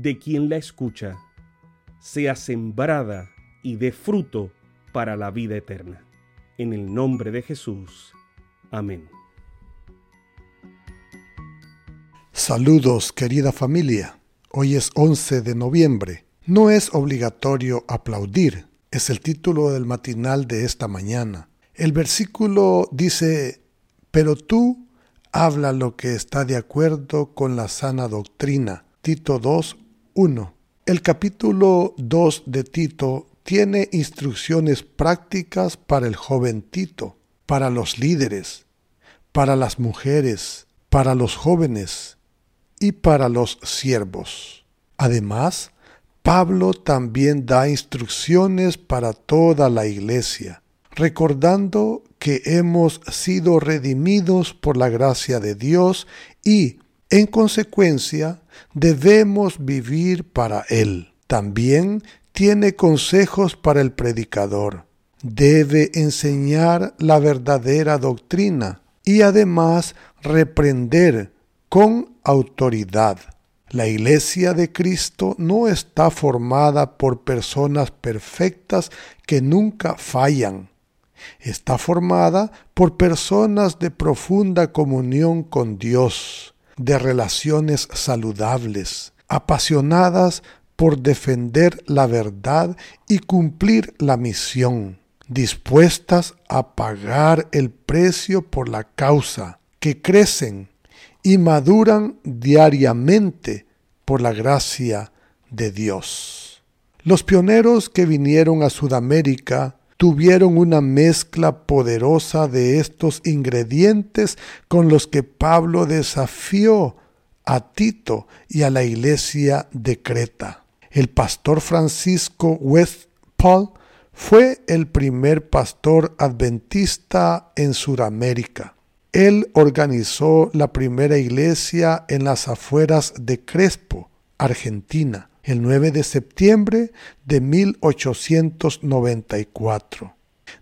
de quien la escucha, sea sembrada y dé fruto para la vida eterna. En el nombre de Jesús. Amén. Saludos querida familia. Hoy es 11 de noviembre. No es obligatorio aplaudir. Es el título del matinal de esta mañana. El versículo dice, pero tú habla lo que está de acuerdo con la sana doctrina. Tito 2, 1. El capítulo 2 de Tito tiene instrucciones prácticas para el joven Tito, para los líderes, para las mujeres, para los jóvenes y para los siervos. Además, Pablo también da instrucciones para toda la iglesia, recordando que hemos sido redimidos por la gracia de Dios y, en consecuencia, debemos vivir para Él. También tiene consejos para el predicador. Debe enseñar la verdadera doctrina y además reprender con autoridad. La iglesia de Cristo no está formada por personas perfectas que nunca fallan. Está formada por personas de profunda comunión con Dios, de relaciones saludables, apasionadas por defender la verdad y cumplir la misión, dispuestas a pagar el precio por la causa, que crecen y maduran diariamente por la gracia de Dios. Los pioneros que vinieron a Sudamérica tuvieron una mezcla poderosa de estos ingredientes con los que Pablo desafió a Tito y a la iglesia de Creta. El pastor Francisco Westphal fue el primer pastor adventista en Sudamérica. Él organizó la primera iglesia en las afueras de Crespo, Argentina, el 9 de septiembre de 1894.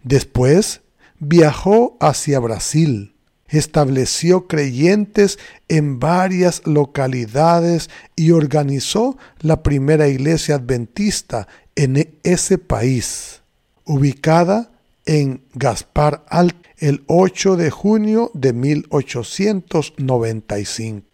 Después viajó hacia Brasil, estableció creyentes en varias localidades y organizó la primera iglesia adventista en ese país, ubicada en Gaspar Alto el 8 de junio de 1895.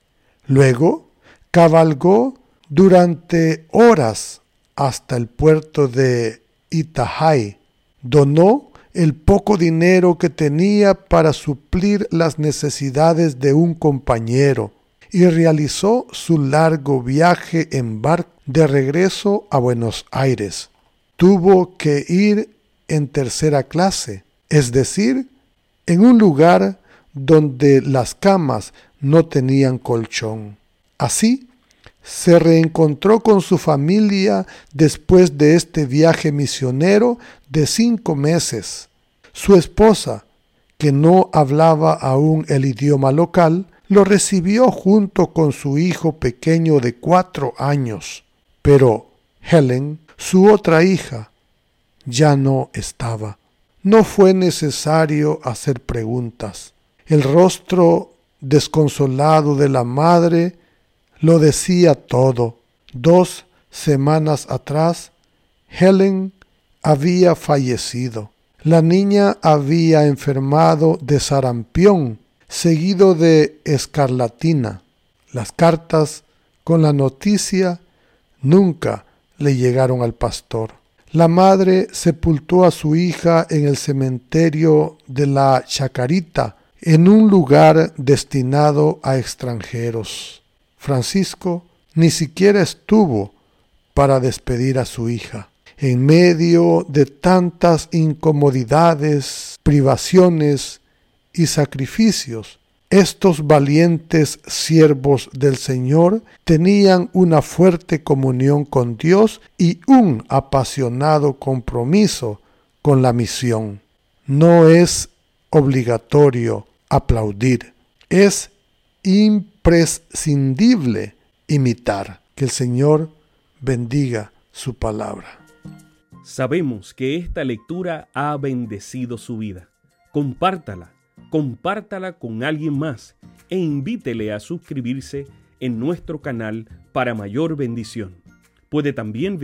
Luego cabalgó durante horas hasta el puerto de Itajai. Donó el poco dinero que tenía para suplir las necesidades de un compañero y realizó su largo viaje en barco de regreso a Buenos Aires. Tuvo que ir en tercera clase, es decir, en un lugar donde las camas no tenían colchón. Así, se reencontró con su familia después de este viaje misionero de cinco meses. Su esposa, que no hablaba aún el idioma local, lo recibió junto con su hijo pequeño de cuatro años. Pero Helen, su otra hija, ya no estaba. No fue necesario hacer preguntas. El rostro desconsolado de la madre lo decía todo. Dos semanas atrás, Helen había fallecido. La niña había enfermado de sarampión, seguido de escarlatina. Las cartas con la noticia nunca le llegaron al pastor. La madre sepultó a su hija en el cementerio de la Chacarita, en un lugar destinado a extranjeros. Francisco ni siquiera estuvo para despedir a su hija. En medio de tantas incomodidades, privaciones y sacrificios, estos valientes siervos del Señor tenían una fuerte comunión con Dios y un apasionado compromiso con la misión. No es obligatorio aplaudir, es imprescindible imitar. Que el Señor bendiga su palabra. Sabemos que esta lectura ha bendecido su vida. Compártala compártala con alguien más e invítele a suscribirse en nuestro canal para mayor bendición. Puede también